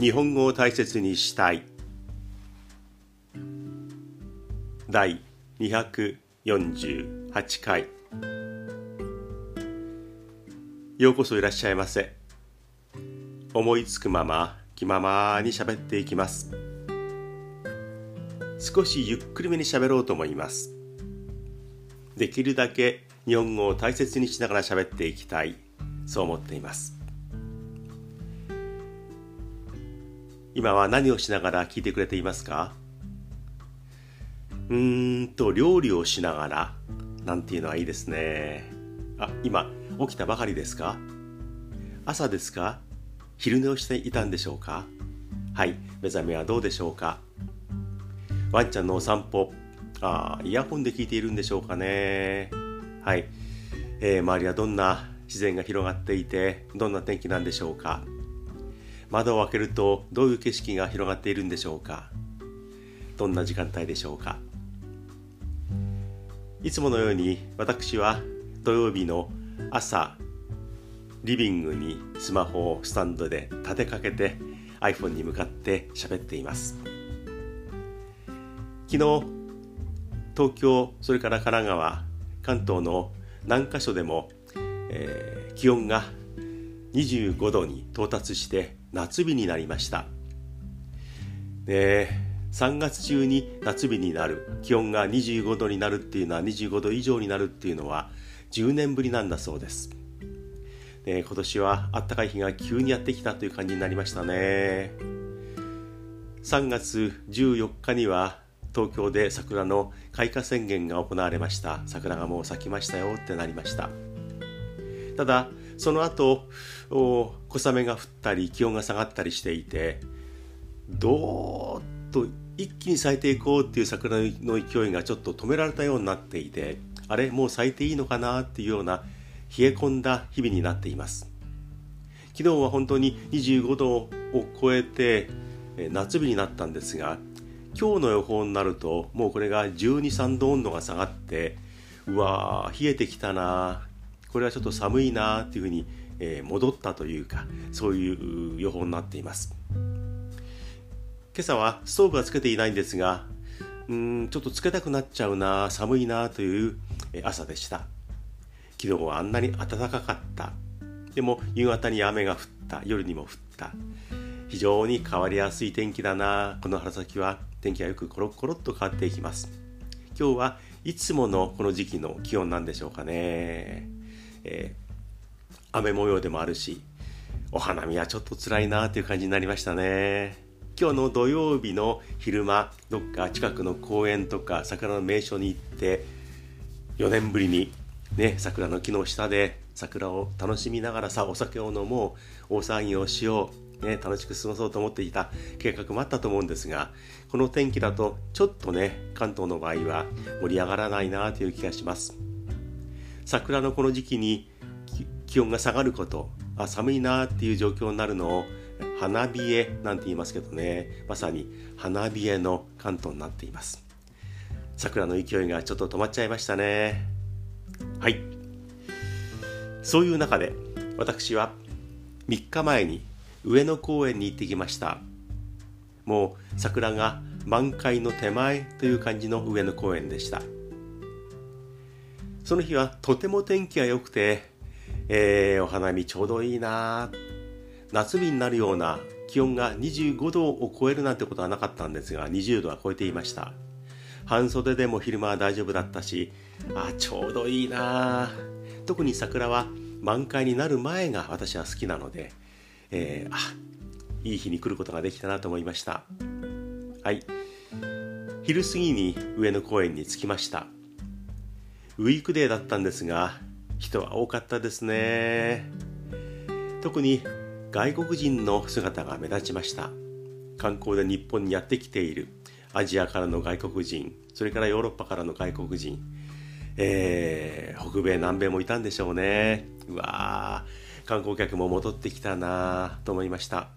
日本語を大切にしたい。第248回。ようこそいらっしゃいませ。思いつくまま気ままに喋っていきます。少しゆっくりめに喋ろうと思います。できるだけ日本語を大切にしながら喋っていきたい。そう思っています。今は何をしながら聞いてくれていますか？うーんと料理をしながら。なんていうのはいいですね。あ今起きたばかりですか？朝ですか？昼寝をしていたんでしょうか？はい目覚めはどうでしょうか？ワンちゃんのお散歩。あイヤホンで聞いているんでしょうかね。はい、えー、周りはどんな自然が広がっていてどんな天気なんでしょうか？窓を開けるとどういう景色が広がっているんでしょうか？どんな時間帯でしょうか？いつものように私は土曜日の朝リビングにスマホをスタンドで立てかけて iPhone に向かって喋っています。昨日東京それから神奈川関東の何か所でも、えー、気温が25度に到達して夏日になりました。で3月中に夏日になる。気温が25度になるっていうのは25度以上になるっていうのは10年ぶりなんだそうです。で今年はあったかい日が急にやってきたという感じになりましたね。3月14日には東京で桜の開花宣言が行われました。桜がもう咲きましたよってなりました。ただその後小雨が降ったり気温が下がったりしていてどーっと一気に咲いていこうっていう桜の勢いがちょっと止められたようになっていてあれもう咲いていいのかなっていうような冷え込んだ日々になっています。昨日は本当に25度を超えて夏日になったんですが今日の予報になるともうこれが12、3度温度が下がってうわー冷えてきたなこれはちょっと寒いなっていうふうに、えー、戻ったというかそういう予報になっています。今朝はストーブはつけていないんですがうんちょっとつけたくなっちゃうな寒いなという朝でした。昨日はあんなに暖かかった。でも夕方に雨が降った。夜にも降った。非常に変わりやすい天気だな。この春先は天気がよくコロコロっと変わっていきます。今日はいつものこの時期の気温なんでしょうかね。えー、雨模様でもあるしお花見はちょっと辛いなという感じになりましたね。今日の土曜日の昼間どっか近くの公園とか桜の名所に行って4年ぶりにね桜の木の下で桜を楽しみながらさお酒を飲もう大騒ぎをしようね、楽しく過ごそうと思っていた計画もあったと思うんですがこの天気だとちょっとね関東の場合は盛り上がらないなという気がします。桜のこの時期に気温が下がることあ寒いなっていう状況になるのを花冷えなんて言いますけどね。まさに花冷えの関東になっています。桜の勢いがちょっと止まっちゃいましたね。はい。そういう中で私は3日前に上野公園に行ってきました。もう桜が満開の手前という感じの上野公園でした。その日はとても天気が良くて、えー、お花見ちょうどいいな夏日になるような気温が25度を超えるなんてことはなかったんですが20度は超えていました。半袖でも昼間は大丈夫だったしあちょうどいいな。特に桜は満開になる前が私は好きなので、えー、あいい日に来ることができたなと思いました。はい。昼過ぎに上野公園に着きました。ウィークデーだったんですが人は多かったですね。特に外国人の姿が目立ちました。観光で日本にやってきている。アジアからの外国人。それからヨーロッパからの外国人、えー、北米南米もいたんでしょうね。うわー観光客も戻ってきたなと思いました。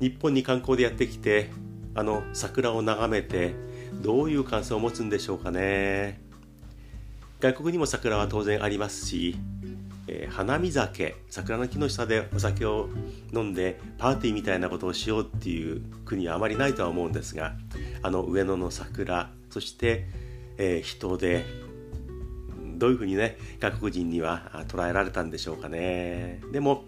日本に観光でやってきてあの桜を眺めてどういう感想を持つんでしょうかね。外国にも桜は当然ありますしえー、花見酒桜の木の下でお酒を飲んでパーティーみたいなことをしようっていう国はあまりないとは思うんですがあの上野の桜そして、えー、人でどういうふうにね外国人には捉えられたんでしょうかね。でも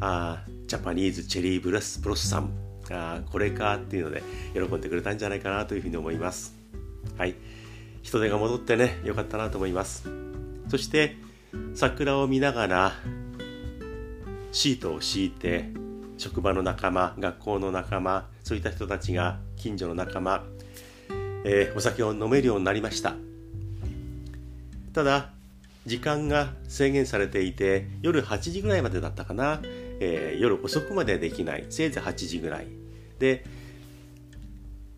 あジャパニーズチェリーブレスブロッサムあこれかっていうので喜んでくれたんじゃないかなというふうに思います。はい。人手が戻ってねよかったなと思います。そして桜を見ながらシートを敷いて職場の仲間学校の仲間そういった人たちが近所の仲間、えー、お酒を飲めるようになりました。ただ時間が制限されていて夜8時ぐらいまでだったかな、えー、夜遅くまでできない。せいぜい8時ぐらい。で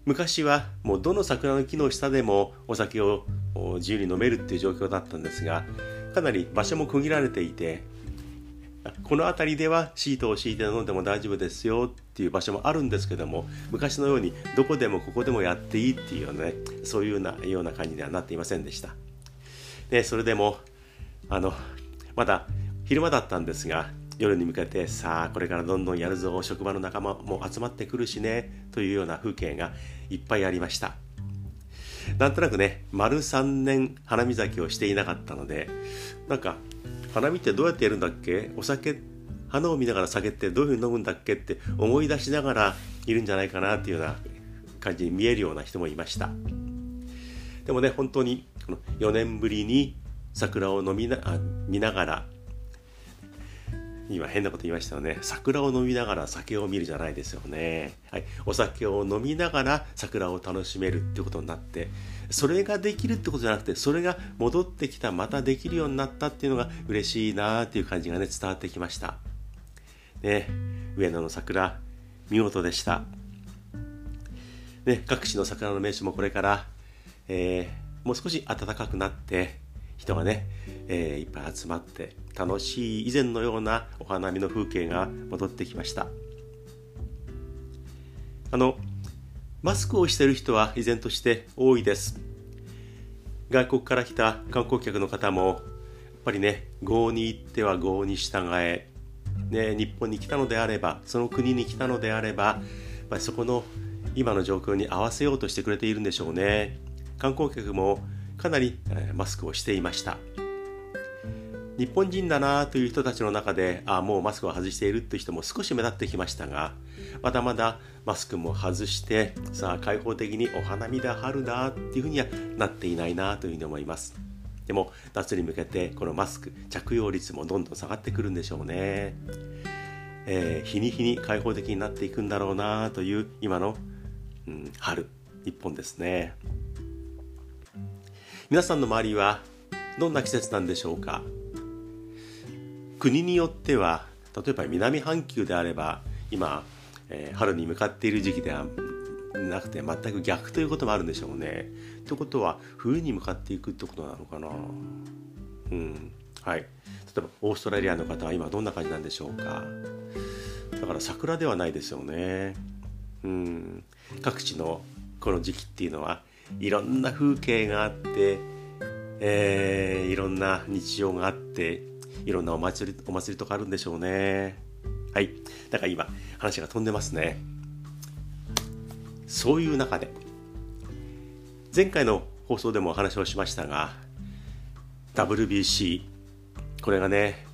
昔はもうどの桜の木の下でもお酒を自由に飲めるっていう状況だったんですがかなり場所も区切られていてこの辺りではシートを敷いて飲んでも大丈夫ですよっていう場所もあるんですけども昔のようにどこでもここでもやっていいっていうようなねそういうようなような感じにはなっていませんでした。でそれでもあのまだ昼間だったんですが夜に向けてさあこれからどんどんやるぞ職場の仲間も集まってくるしねというような風景がいっぱいありました。なんとなくね丸3年花見酒をしていなかったのでなんか花見ってどうやってやるんだっけ？お酒花を見ながら酒ってどういうふうに飲むんだっけ？って思い出しながらいるんじゃないかなっていうような感じに見えるような人もいました。でもね本当にこの4年ぶりに桜を飲みなあ見ながら今変なこと言いましたよね。桜を飲みながら酒を見るじゃないですよね、はい、お酒を飲みながら桜を楽しめるってことになってそれができるってことじゃなくてそれが戻ってきたまたできるようになったっていうのが嬉しいなっていう感じがね伝わってきました。ね。上野の桜見事でした。ね。各地の桜の名所もこれから、えー、もう少し暖かくなって人がね、えー、いっぱい集まって楽しい以前のようなお花見の風景が戻ってきました。あのマスクをしている人は依然として多いです。外国から来た観光客の方もやっぱりね郷に行っては郷に従え、ね、日本に来たのであればその国に来たのであればやっぱりそこの今の状況に合わせようとしてくれているんでしょうね。観光客もかなり、マスクをしていました。日本人だなという人たちの中であもうマスクを外しているという人も少し目立ってきましたがまだまだマスクも外してさあ開放的にお花見だ春だっていうふうにはなっていないなというふうに思います。でも夏に向けてこのマスク着用率もどんどん下がってくるんでしょうね、えー、日に日に開放的になっていくんだろうなという今の、うん、春日本ですね。皆さんの周りはどんな季節なんでしょうか？国によっては例えば南半球であれば今、えー、春に向かっている時期ではなくて全く逆ということもあるんでしょうね。ということは冬に向かっていくってことなのかな？うん。はい。例えばオーストラリアの方は今どんな感じなんでしょうか？だから桜ではないですよね。うん。各地のこの時期っていうのはいろんな風景があって、えー、いろんな日常があっていろんなお祭りお祭りとかあるんでしょうね。はい。だから今話が飛んでますね。そういう中で前回の放送でもお話をしましたが WBC これがね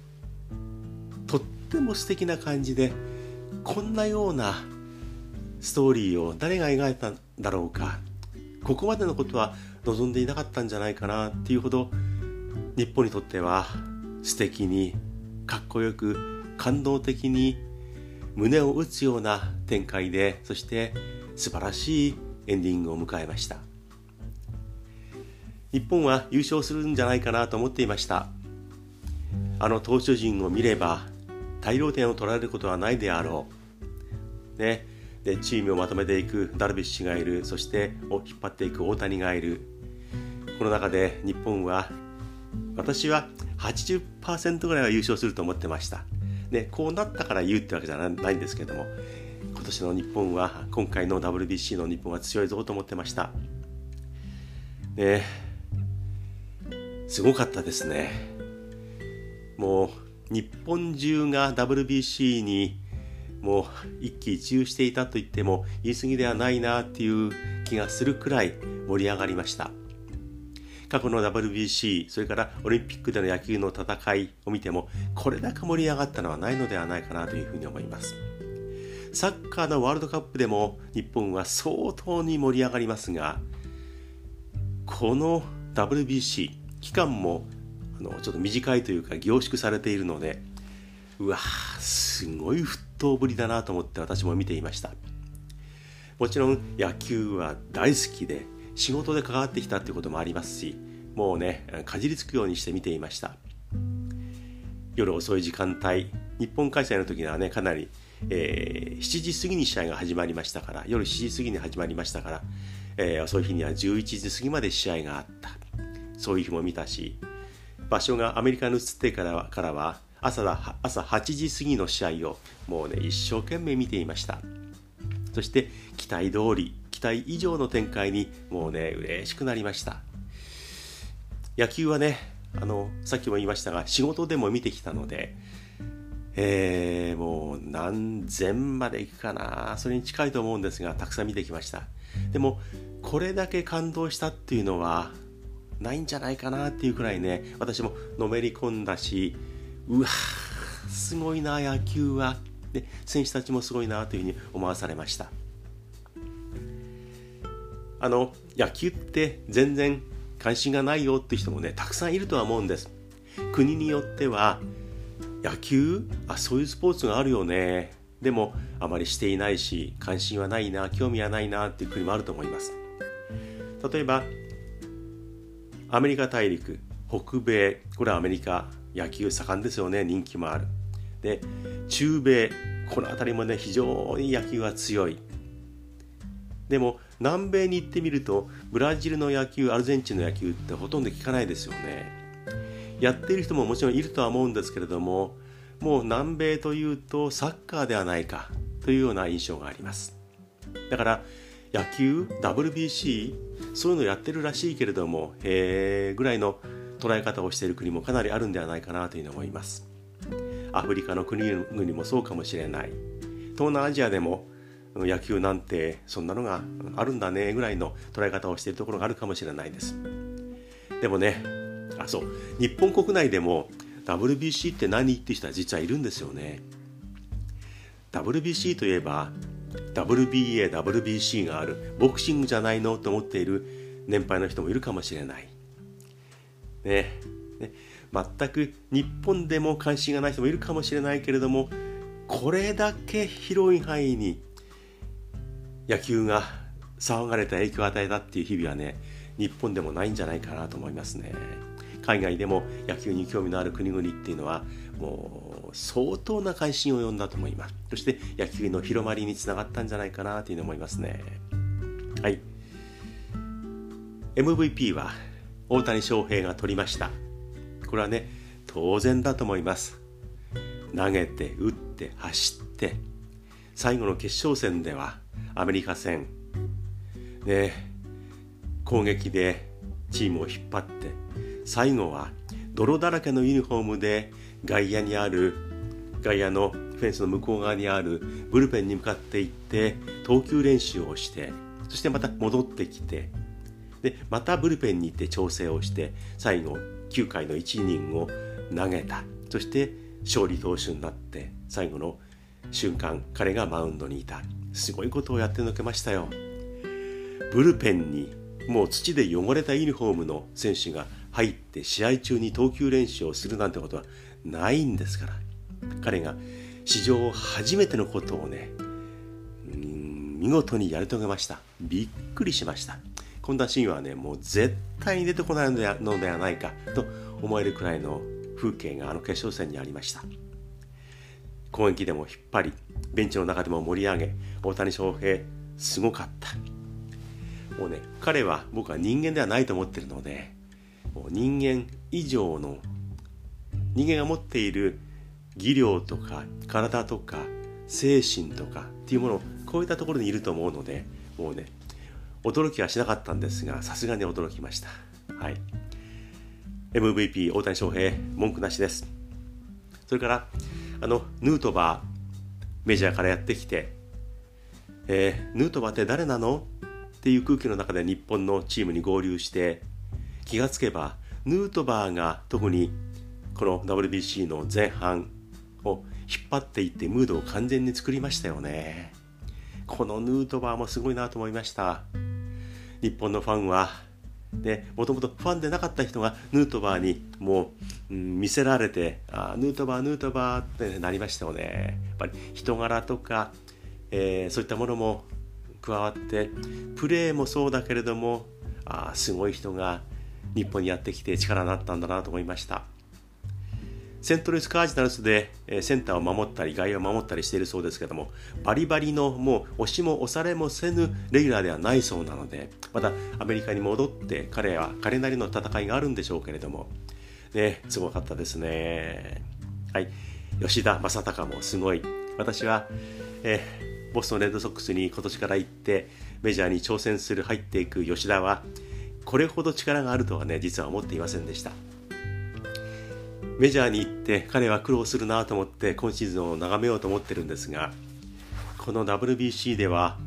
とっても素敵な感じでこんなようなストーリーを誰が描いたんだろうか。ここまでのことは望んでいなかったんじゃないかなっていうほど日本にとっては素敵にかっこよく感動的に胸を打つような展開でそして素晴らしいエンディングを迎えました。日本は優勝するんじゃないかなと思っていました。あの投手陣を見れば大量点を取られることはないであろう。ね。でチームをまとめていくダルビッシュがいる。そしてを引っ張っていく大谷がいる。この中で日本は私は80%ぐらいは優勝すると思ってました。でこうなったから言うってわけじゃないんですけども今年の日本は今回の WBC の日本は強いぞと思ってました。ねすごかったですね。もう日本中が WBC にもう一喜一憂していたと言っても言い過ぎではないなっていう気がするくらい盛り上がりました。過去の WBC それからオリンピックでの野球の戦いを見てもこれだけ盛り上がったのはないのではないかなというふうに思います。サッカーのワールドカップでも日本は相当に盛り上がりますがこの WBC 期間もあのちょっと短いというか凝縮されているのでうわすごい沸騰ぶりだなと思って私も見ていました。もちろん野球は大好きで仕事で関わってきたっていうこともありますしもうねかじりつくようにして見ていました。夜遅い時間帯日本開催の時にはねかなり、えー、7時過ぎに試合が始まりましたから夜7時過ぎに始まりましたから、えー、遅い日には11時過ぎまで試合があった。そういう日も見たし場所がアメリカに移ってからからは朝だ朝8時過ぎの試合をもうね一生懸命見ていました。そして期待通り期待以上の展開にもうね嬉しくなりました。野球はねあのさっきも言いましたが仕事でも見てきたのでえー、もう何千まで行くかな。それに近いと思うんですがたくさん見てきました。でもこれだけ感動したっていうのはないんじゃないかなっていうくらいね私ものめり込んだしうわすごいな野球は。で選手たちもすごいなというふうに思わされました。あの野球って全然関心がないよって人もねたくさんいるとは思うんです。国によっては野球？あそういうスポーツがあるよね。でもあまりしていないし関心はないな興味はないなっていう国もあると思います。例えばアメリカ大陸北米これはアメリカ野球盛んですよね人気もある。で中米この辺りもね非常に野球は強い。でも南米に行ってみるとブラジルの野球アルゼンチンの野球ってほとんど聞かないですよね。やっている人ももちろんいるとは思うんですけれどももう南米というとサッカーではないかというような印象があります。だから野球 WBC そういうのやってるらしいけれどもへえぐらいの捉え方をしている国もかなりあるんではないかなというふうに思います。アフリカの国々もそうかもしれない。東南アジアでも野球なんてそんなのがあるんだねぐらいの捉え方をしているところがあるかもしれないです。でもねあそう。日本国内でも WBC って何って人は実はいるんですよね。WBC といえば WBA、WBC があるボクシングじゃないのと思っている年配の人もいるかもしれない。ね。ね。全く日本でも関心がない人もいるかもしれないけれどもこれだけ広い範囲に野球が騒がれた影響を与えたっていう日々はね日本でもないんじゃないかなと思いますね。海外でも野球に興味のある国々っていうのはもう相当な関心を呼んだと思います。そして野球の広まりにつながったんじゃないかなというふうに思いますね。はい。MVP は大谷翔平が取りました。これはね当然だと思います。投げて打って走って最後の決勝戦ではアメリカ戦。ね攻撃でチームを引っ張って最後は泥だらけのユニフォームで外野にある外野のフェンスの向こう側にあるブルペンに向かって行って投球練習をしてそしてまた戻ってきてでまたブルペンに行って調整をして最後9回の1イニングを投げた。そして勝利投手になって最後の瞬間彼がマウンドにいた。すごいことをやってのけましたよ。ブルペンにもう土で汚れたユニフォームの選手が入って試合中に投球練習をするなんてことはないんですから。彼が史上初めてのことをね見事にやり遂げました。びっくりしました。こんなシーンはねもう絶対に出てこないのでのではないかと思えるくらいの風景があの決勝戦にありました。攻撃でも引っ張りベンチの中でも盛り上げ大谷翔平すごかった。もうね彼は僕は人間ではないと思ってるのでもう人間以上の人間が持っている技量とか体とか精神とかっていうものこういったところにいると思うのでもうね驚きはしなかったんですが、さすがに驚きました。はい。MVP 大谷翔平、文句なしです。それからあのヌートバーメジャーからやってきて、えー、ヌートバーって誰なの？っていう空気の中で日本のチームに合流して気がつけばヌートバーが特にこの WBC の前半を引っ張っていってムードを完全に作りましたよねこのヌートバーもすごいなと思いました日本のファンは。もともとファンでなかった人がヌートバーにもう、うん、見せられてあヌートバーヌートバーってなりましたよね。やっぱり人柄とか、えー、そういったものも加わってプレーもそうだけれどもあすごい人が日本にやってきて力になったんだなと思いました。セントルイス・カージナルスでセンターを守ったり外野を守ったりしているそうですけどもバリバリのもう押しも押されもせぬレギュラーではないそうなのでまたアメリカに戻って彼は彼なりの戦いがあるんでしょうけれども。ねすごかったですね。はい。吉田正尚もすごい。私は、えー、ボストンレッドソックスに今年から行ってメジャーに挑戦する入っていく吉田はこれほど力があるとはね実は思っていませんでした。メジャーに行って彼は苦労するなと思って今シーズンを眺めようと思ってるんですがこの WBC では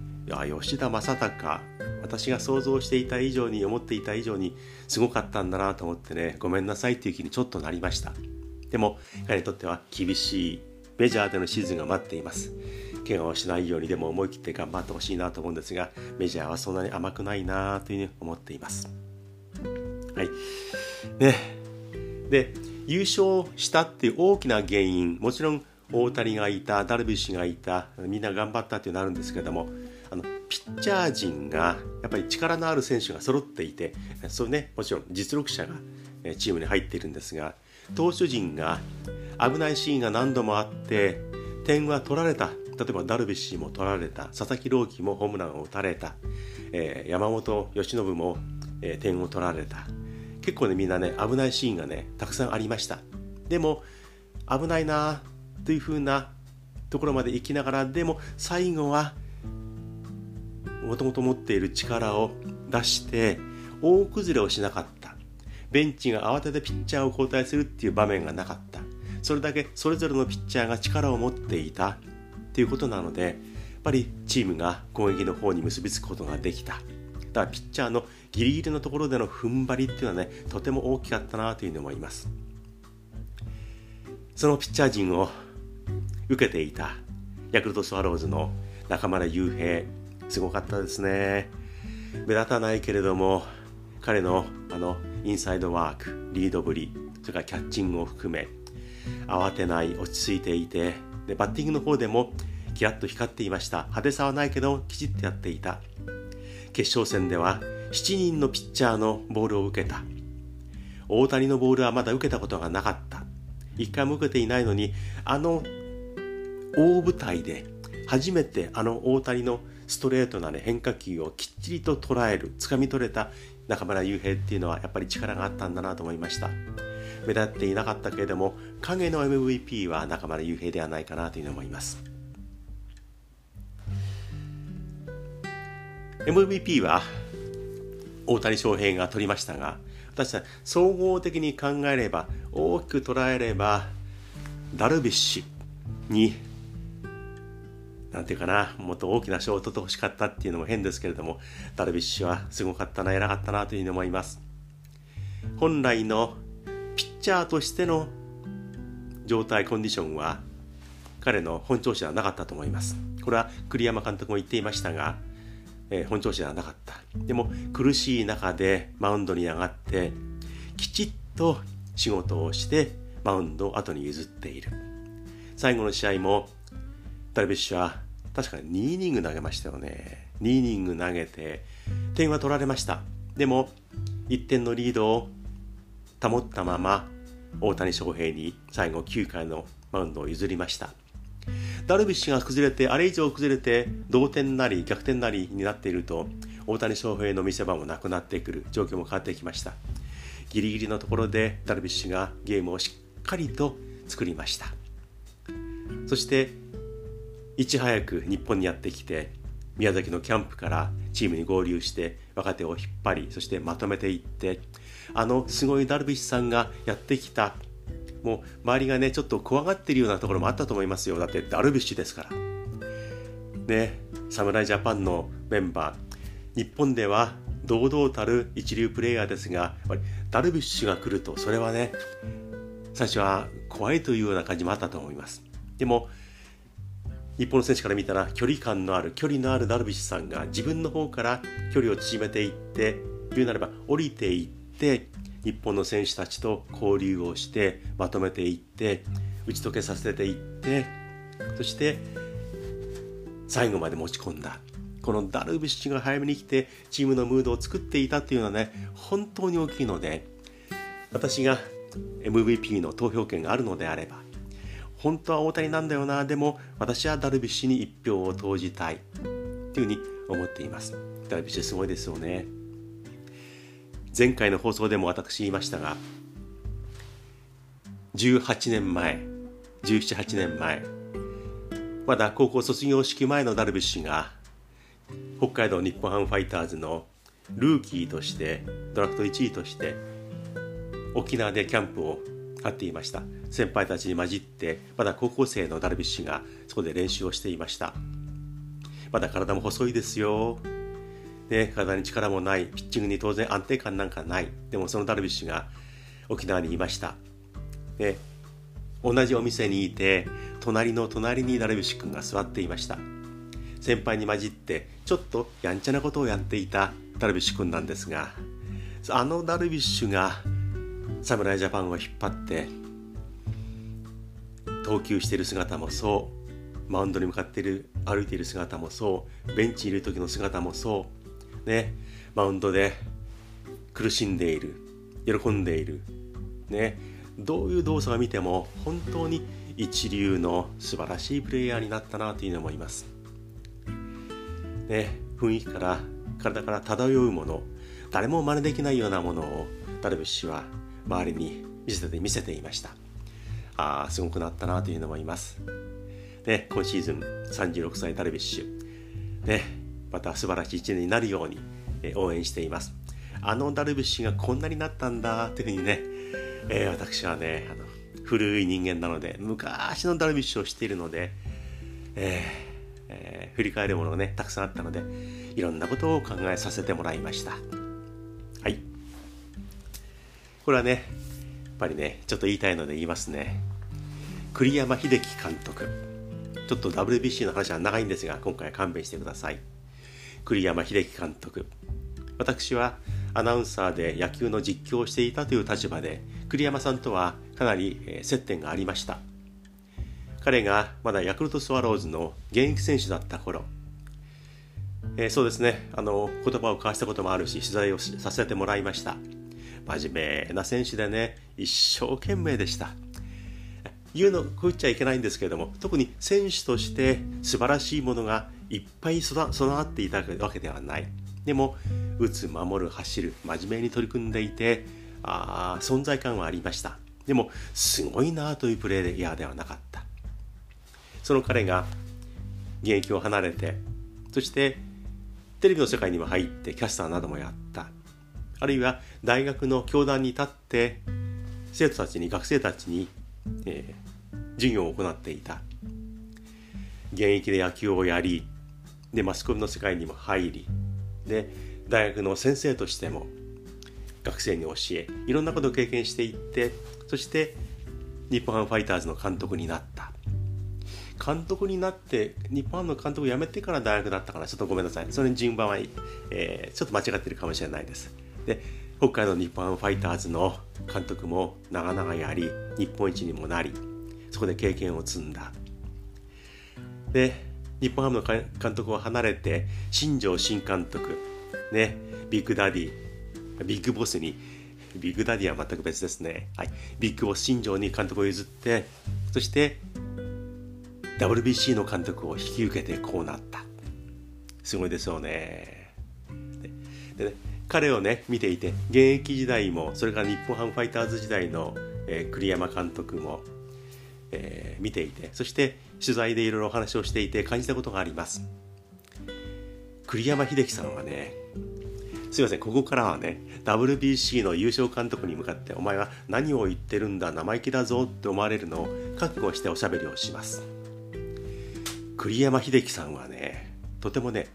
吉田正尚私が想像していた以上に思っていた以上にすごかったんだなと思ってねごめんなさいっていう気にちょっとなりました。でも彼にとっては厳しいメジャーでのシーズンが待っています。怪我をしないようにでも思い切って頑張ってほしいなと思うんですがメジャーはそんなに甘くないなというふうに思っています。はい。ね。で優勝したっていう大きな原因もちろん大谷がいたダルビッシュがいたみんな頑張ったっていうのあるんですけどもあのピッチャー陣がやっぱり力のある選手が揃っていてそれねもちろん実力者がチームに入っているんですが投手陣が危ないシーンが何度もあって点は取られた。例えばダルビッシュも取られた。佐々木朗希もホームランを打たれた、えー、山本由伸も、えー、点を取られた。結構ねみんなね危ないシーンがねたくさんありました。でも危ないなというふうなところまで行きながらでも最後はもともと持っている力を出して大崩れをしなかった。ベンチが慌ててピッチャーを交代するっていう場面がなかった。それだけそれぞれのピッチャーが力を持っていたっていうことなのでやっぱりチームが攻撃の方に結びつくことができた。だからピッチャーのギリギリのところでの踏ん張りっていうのはねとても大きかったなというふうに思います。そのピッチャー陣を受けていたヤクルトスワローズの中村悠平すごかったですね。目立たないけれども彼のあのインサイドワークリードぶりそれからキャッチングを含め慌てない落ち着いていてでバッティングの方でもキラッと光っていました。派手さはないけどきちっとやっていた。決勝戦では7人のピッチャーのボールを受けた。大谷のボールはまだ受けたことがなかった。1回も受けていないのにあの大舞台で初めてあの大谷のストレートな、ね、変化球をきっちりと捉える掴み取れた中村悠平っていうのはやっぱり力があったんだなと思いました。目立っていなかったけれども影の MVP は中村悠平ではないかなというふうに思います。MVP は大谷翔平が取りましたが私は総合的に考えれば大きく捉えればダルビッシュになんていうかなもっと大きな賞を取ってほしかったっていうのも変ですけれどもダルビッシュはすごかったな偉かったなというふうに思います。本来のピッチャーとしての状態コンディションは彼の本調子ではなかったと思います。これは栗山監督も言っていましたがえー、本調子ではなかった。でも苦しい中でマウンドに上がってきちっと仕事をしてマウンドを後に譲っている。最後の試合もダルビッシュは確かに2イニング投げましたよね。2イニング投げて点は取られました。でも1点のリードを保ったまま大谷翔平に最後9回のマウンドを譲りました。ダルビッシュが崩れて、あれ以上崩れて、同点なり逆転なりになっていると、大谷翔平の見せ場もなくなってくる状況も変わってきました。ギリギリのところでダルビッシュがゲームをしっかりと作りました。そして、いち早く日本にやってきて、宮崎のキャンプからチームに合流して若手を引っ張りそしてまとめていってあのすごいダルビッシュさんがやってきたもう周りがねちょっと怖がってるようなところもあったと思いますよ。だってダルビッシュですから。ね侍ジャパンのメンバー。日本では堂々たる一流プレーヤーですがやっぱりダルビッシュが来るとそれはね最初は怖いというような感じもあったと思います。でも日本の選手から見たら距離感のある距離のあるダルビッシュさんが自分の方から距離を縮めていって言うならば降りていって日本の選手たちと交流をしてまとめていって打ち解けさせていってそして最後まで持ち込んだ。このダルビッシュが早めに来てチームのムードを作っていたっていうのはね本当に大きいので私が MVP の投票権があるのであれば本当は大谷なんだよなでも私はダルビッシュに1票を投じたいというふうに思っています。ダルビッシュすごいですよね。前回の放送でも私言いましたが18年前178年前まだ高校卒業式前のダルビッシュが北海道日本ハムファイターズのルーキーとしてドラフト1位として沖縄でキャンプを張っていました。先輩たちに混じってまだ高校生のダルビッシュがそこで練習をしていました。まだ体も細いですよ。ね、体に力もないピッチングに当然安定感なんかない。でもそのダルビッシュが沖縄にいました、ね、同じお店にいて隣の隣にダルビッシュ君が座っていました。先輩に混じってちょっとやんちゃなことをやっていたダルビッシュ君なんですがあのダルビッシュが侍ジャパンを引っ張って投球している姿もそうマウンドに向かっている歩いている姿もそうベンチにいる時の姿もそうねマウンドで苦しんでいる喜んでいるねどういう動作を見ても本当に一流の素晴らしいプレイヤーになったなというふうに思います。ね、雰囲気から体から漂うもの誰も真似できないようなものをダルビッシュは周りに見せて見せていました。ああすごくなったなというのもいます、ね、今シーズン36歳ダルビッシュ、ね、また素晴らしい1年になるように、え応援しています。あのダルビッシュがこんなになったんだというふうにね、えー、私はねあの古い人間なので昔のダルビッシュを知っているので、えーえー、振り返るものがねたくさんあったのでいろんなことを考えさせてもらいました。はい。これはねやっぱりねちょっと言いたいので言いますね。栗山英樹監督。ちょっと WBC の話は長いんですが今回は勘弁してください。栗山英樹監督。私はアナウンサーで野球の実況をしていたという立場で栗山さんとはかなり接点がありました。彼がまだヤクルトスワローズの現役選手だった頃、えー、そうですね。あの言葉を交わしたこともあるし取材をさせてもらいました。真面目な選手でね一生懸命でした。言うのこう言っちゃいけないんですけれども特に選手として素晴らしいものがいっぱい備わっていたわけではない。でも打つ守る走る真面目に取り組んでいてあ存在感はありました。でもすごいなというプレーヤーではなかった。その彼が現役を離れてそしてテレビの世界にも入ってキャスターなどもやった。あるいは大学の教壇に立って生徒たちに学生たちに、えー、授業を行っていた。現役で野球をやりでマスコミの世界にも入りで大学の先生としても学生に教えいろんなことを経験していってそして日本ハムファイターズの監督になった。監督になって日本の監督を辞めてから大学だったからちょっとごめんなさい。それに順番は、えー、ちょっと間違ってるかもしれないです。で北海道日本ハムファイターズの監督も長々やり日本一にもなりそこで経験を積んだ。で日本ハムの監督を離れて新庄新監督ねビッグダディビッグボスにビッグダディは全く別ですね、はい、ビッグボス新庄に監督を譲ってそして WBC の監督を引き受けてこうなった。すごいですよね。でね彼をね見ていて現役時代もそれから日本ハムファイターズ時代の、えー、栗山監督も、えー、見ていてそして取材でいろいろお話をしていて感じたことがあります。栗山英樹さんはねすいませんここからはね WBC の優勝監督に向かってお前は何を言ってるんだ生意気だぞって思われるのを覚悟しておしゃべりをします。栗山英樹さんはねとてもね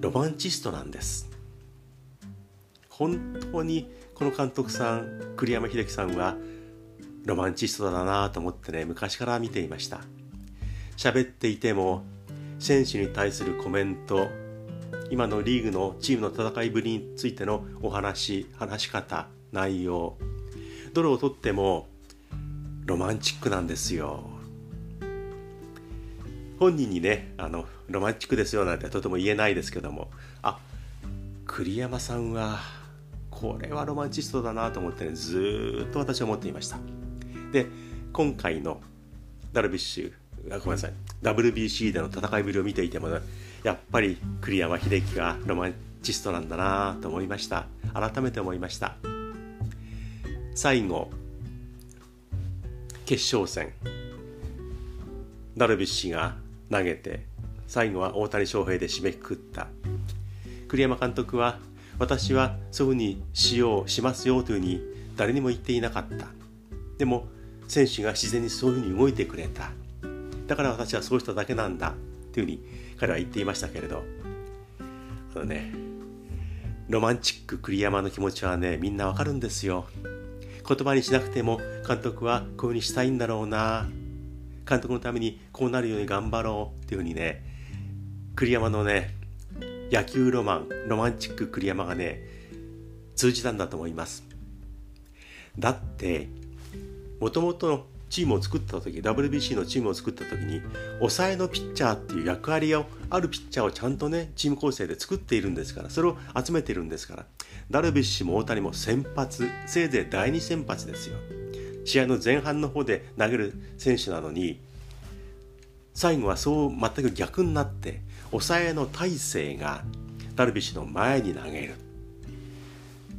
ロマンチストなんです。本当にこの監督さん栗山英樹さんはロマンチストだなと思ってね昔から見ていました。喋っていても選手に対するコメント今のリーグのチームの戦いぶりについてのお話話し方内容どれをとってもロマンチックなんですよ。本人にねあのロマンチックですよなんてとても言えないですけどもあ栗山さんはこれはロマンチストだなと思ってねずっと私は思っていました。で今回のダルビッシュあごめんなさい WBC での戦いぶりを見ていても、ね、やっぱり栗山英樹がロマンチストなんだなと思いました。改めて思いました。最後決勝戦。ダルビッシュが投げて最後は大谷翔平で締めくくった。栗山監督は私はそういうふうにしようしますよというふうに誰にも言っていなかった。でも選手が自然にそういうふうに動いてくれた。だから私はそうしただけなんだ。というふうに彼は言っていましたけれど。あのねロマンチック栗山の気持ちはねみんなわかるんですよ。言葉にしなくても監督はこういうふうにしたいんだろうな。監督のためにこうなるように頑張ろうっていうふうにね栗山のね野球ロマンロマンチック栗山がね通じたんだと思います。だってもともとのチームを作った時 WBC のチームを作った時に抑えのピッチャーっていう役割をあるピッチャーをちゃんとねチーム構成で作っているんですからそれを集めているんですからダルビッシュも大谷も先発せいぜい第2先発ですよ。試合の前半の方で投げる選手なのに最後はそう全く逆になって抑えの大勢がダルビッシュの前に投げる。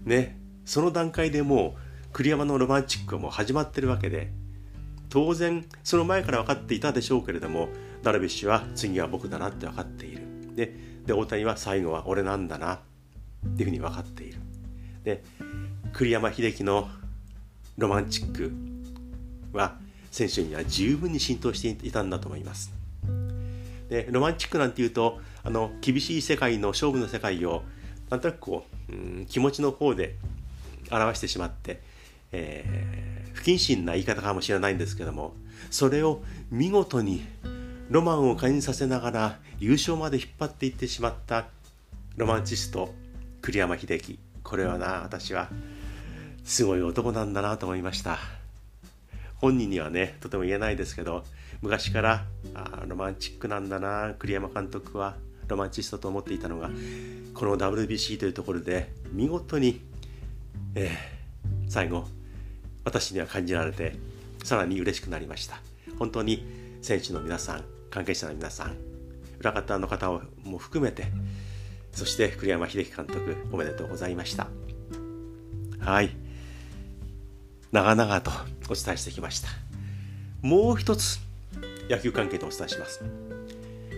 ねその段階でもう栗山のロマンチックはもう始まってるわけで当然その前から分かっていたでしょうけれどもダルビッシュは次は僕だなって分かっている。でで大谷は最後は俺なんだなっていうふうに分かっている。で栗山英樹のロマンチックは選手には十分に浸透していたんだと思います。でロマンチックなんていうとあの厳しい世界の勝負の世界をなんとなくこう、うん、気持ちの方で表してしまって、えー不謹慎な言い方かもしれないんですけどもそれを見事にロマンを感じさせながら優勝まで引っ張っていってしまったロマンチスト栗山英樹これはな私はすごい男なんだなと思いました。本人にはねとても言えないですけど昔からあロマンチックなんだな栗山監督はロマンチストと思っていたのがこの WBC というところで見事に、えー、最後私には感じられてさらに嬉しくなりました。本当に選手の皆さん関係者の皆さん裏方の方も含めてそして栗山英樹監督おめでとうございました。はい。長々とお伝えしてきました。もう一つ野球関係とお伝えします。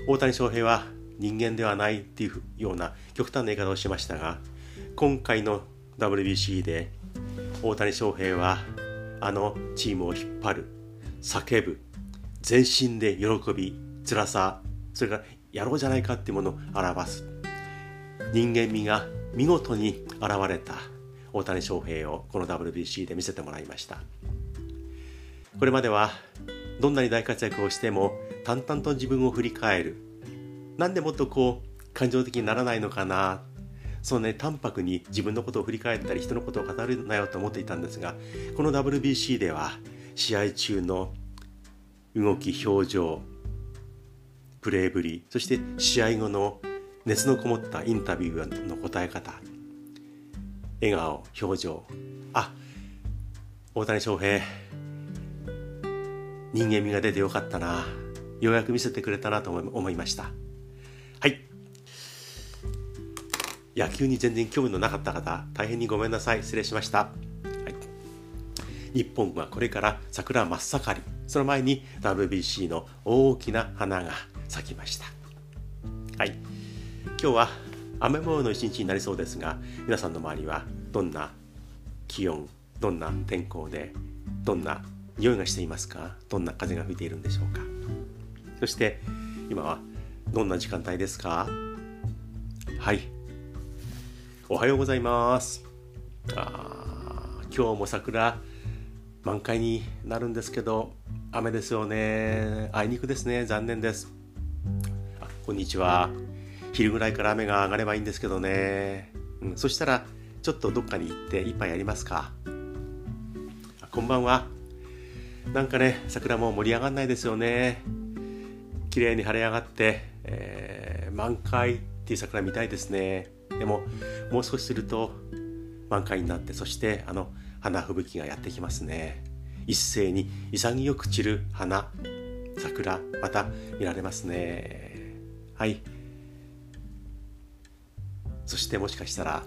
大谷翔平は人間ではないっていうような極端な言い方をしましたが今回の WBC で大谷翔平はあのチームを引っ張る叫ぶ全身で喜び辛さそれからやろうじゃないかっていうものを表す。人間味が見事に現れた大谷翔平をこの WBC で見せてもらいました。これまではどんなに大活躍をしても淡々と自分を振り返る。なんでもっとこう感情的にならないのかなそのね淡白に自分のことを振り返ったり人のことを語るなよと思っていたんですがこの WBC では試合中の動き表情プレーぶりそして試合後の熱のこもったインタビューの答え方笑顔表情あ大谷翔平人間味が出てよかったなようやく見せてくれたなと思いました。はい。野球に全然興味のなかった方大変にごめんなさい。失礼しました、はい、日本はこれから桜真っ盛り。その前に WBC の大きな花が咲きました。はい。今日は雨模様の一日になりそうですが皆さんの周りはどんな気温どんな天候でどんな匂いがしていますかどんな風が吹いているんでしょうか。そして今はどんな時間帯ですか。はい。おはようございます。あ今日も桜満開になるんですけど雨ですよね。あいにくですね。残念です。あこんにちは。昼ぐらいから雨が上がればいいんですけどね、うん、そしたらちょっとどっかに行って一杯やりますか。こんばんは。なんかね桜も盛り上がんないですよね。綺麗に晴れ上がって、えー、満開っていう桜見たいですね。でももう少しすると満開になってそしてあの花吹雪がやってきますね。一斉に潔く散る花桜また見られますね。はい。そしてもしかしたら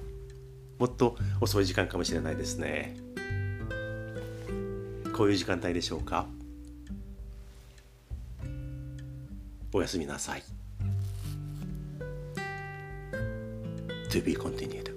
もっと遅い時間かもしれないですね。こういう時間帯でしょうか。おやすみなさい。To be continued